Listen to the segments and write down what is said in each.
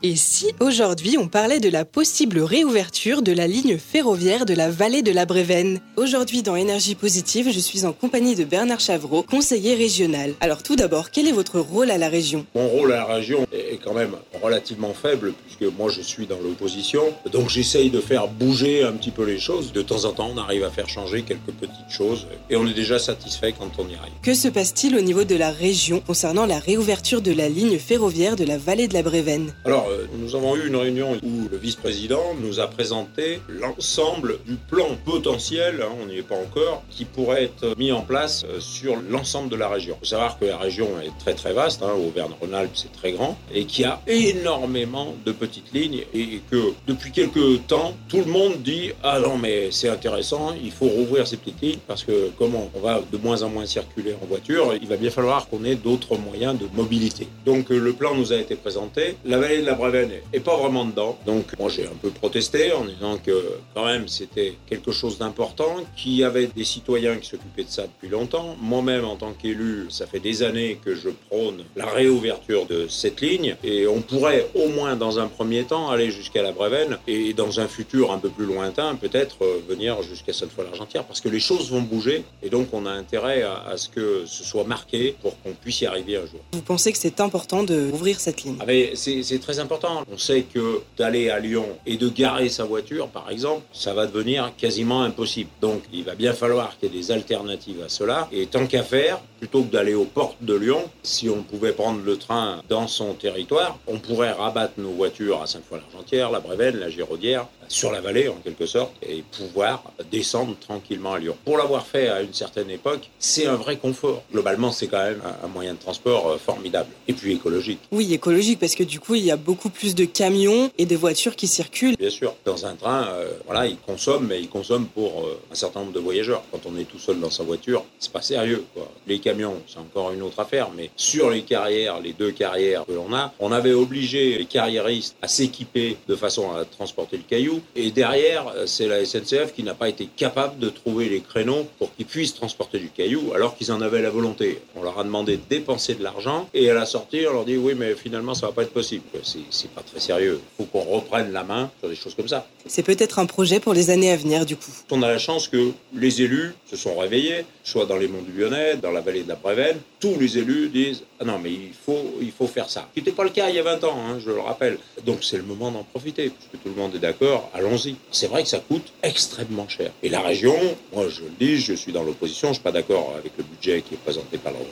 Et si aujourd'hui on parlait de la possible réouverture de la ligne ferroviaire de la vallée de la Brévenne Aujourd'hui dans Énergie Positive, je suis en compagnie de Bernard Chavreau, conseiller régional. Alors tout d'abord, quel est votre rôle à la région? Mon rôle à la région est quand même relativement faible puisque moi je suis dans l'opposition. Donc j'essaye de faire bouger un petit peu les choses. De temps en temps, on arrive à faire changer quelques petites choses et on est déjà satisfait quand on y arrive. Que se passe-t-il au niveau de la région concernant la réouverture de la ligne ferroviaire de la vallée de la Brévenne Alors nous avons eu une réunion où le vice-président nous a présenté l'ensemble du plan potentiel, hein, on n'y est pas encore, qui pourrait être mis en place euh, sur l'ensemble de la région. Il faut savoir que la région est très très vaste, hein, Auvergne-Rhône-Alpes c'est très grand, et qu'il y a énormément de petites lignes, et que depuis quelques temps, tout le monde dit « Ah non mais c'est intéressant, il faut rouvrir ces petites lignes, parce que comme on va de moins en moins circuler en voiture, il va bien falloir qu'on ait d'autres moyens de mobilité. » Donc euh, le plan nous a été présenté. La Brévenne et pas vraiment dedans. Donc moi j'ai un peu protesté en disant que quand même c'était quelque chose d'important, qu'il y avait des citoyens qui s'occupaient de ça depuis longtemps. Moi-même en tant qu'élu, ça fait des années que je prône la réouverture de cette ligne et on pourrait au moins dans un premier temps aller jusqu'à la Brévenne et dans un futur un peu plus lointain peut-être euh, venir jusqu'à cette fois largentière parce que les choses vont bouger et donc on a intérêt à, ce que ce soit marqué pour qu'on puisse y arriver un jour. Vous pensez que c'est important de ouvrir cette ligne? Ah C'est très important. On sait que d'aller à Lyon et de garer sa voiture, par exemple, ça va devenir quasiment impossible. Donc il va bien falloir qu'il y ait des alternatives à cela. Et tant qu'à faire, plutôt que d'aller aux portes de Lyon, si on pouvait prendre le train dans son territoire, on pourrait rabattre nos voitures à Sainte-Foy-l'Argentière, la Brévenne, la Giraudière, sur la vallée en quelque sorte, et pouvoir descendre tranquillement à Lyon. Pour l'avoir fait à une certaine époque, c'est un vrai confort. Globalement, c'est quand même un moyen de transport euh, formidable. Et puis écologique. Oui, écologique, parce que du coup, il y a beaucoup plus de camions et de voitures qui circulent. Bien sûr, dans un train, euh, voilà, il consomme, mais il consomme pour euh, un certain nombre de voyageurs. Quand on est tout seul dans sa voiture, c'est pas sérieux. Quoi. Les camions, c'est encore une autre affaire, mais sur les carrières, les deux carrières que l'on a, on avait obligé les carriéristes à s'équiper de façon à transporter le caillou. Et derrière, euh, c'est la SNCF qui n'a pas été capable de trouver les créneaux pour qu'ils puissent transporter du caillou alors qu'ils en avaient la volonté. On leur a demandé de dépenser de l'argent et à la sortie, on leur dit oui, mais finalement, ça va pas être possible. C'est pas très sérieux. Il faut qu'on reprenne la main sur des choses comme ça. C'est peut-être un projet pour les années à venir, du coup. On a la chance que les élus se sont réveillés, soit dans les monts du Lyonnais, dans la vallée de la Brévenne. Tous les élus disent Ah non, mais il faut, il faut faire ça. Ce n'était pas le cas il y a 20 ans, hein, je le rappelle. Donc c'est le moment d'en profiter, puisque tout le monde est d'accord, allons-y. C'est vrai que ça coûte extrêmement cher. Et la région, moi je le dis, je suis dans l'opposition, je ne suis pas d'accord avec le budget qui est présenté par l'ordre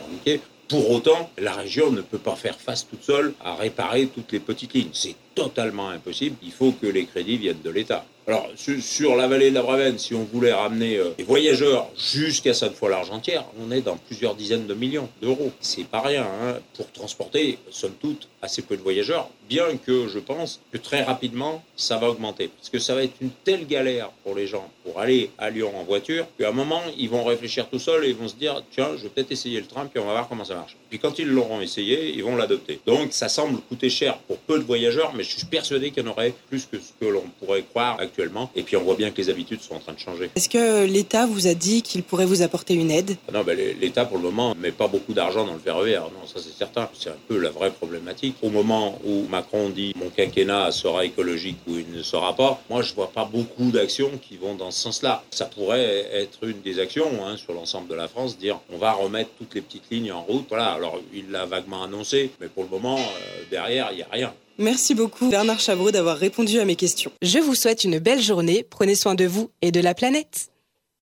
Pour autant, la région ne peut pas faire face toute seule à réparer toutes les petites lignes. C'est totalement impossible. Il faut que les crédits viennent de l'État. Alors, sur la vallée de la Bravenne, si on voulait ramener euh, des voyageurs jusqu'à cette fois largentière on est dans plusieurs dizaines de millions d'euros. C'est pas rien hein, pour transporter, somme toute, assez peu de voyageurs, bien que je pense que très rapidement, ça va augmenter. Parce que ça va être une telle galère pour les gens pour aller à Lyon en voiture, qu'à un moment, ils vont réfléchir tout seuls et ils vont se dire, tiens, je vais peut-être essayer le train, puis on va voir comment ça marche. Puis quand ils l'auront essayé, ils vont l'adopter. Donc, ça semble coûter cher pour peu de voyageurs, mais je suis persuadé qu'il y en aurait plus que ce que l'on pourrait croire actuellement. Et puis on voit bien que les habitudes sont en train de changer. Est-ce que l'État vous a dit qu'il pourrait vous apporter une aide? Non, ben, l'État pour le moment met pas beaucoup d'argent dans le ferroviaire. Non, ça c'est certain. C'est un peu la vraie problématique. Au moment où Macron dit mon quinquennat sera écologique ou il ne sera pas, moi je vois pas beaucoup d'actions qui vont dans ce sens-là. Ça pourrait être une des actions hein, sur l'ensemble de la France, dire on va remettre toutes les petites lignes en route. Voilà. Alors il l'a vaguement annoncé, mais pour le moment euh, derrière il y a rien. Merci beaucoup Bernard Chavreau d'avoir répondu à mes questions. Je vous souhaite une belle journée, prenez soin de vous et de la planète.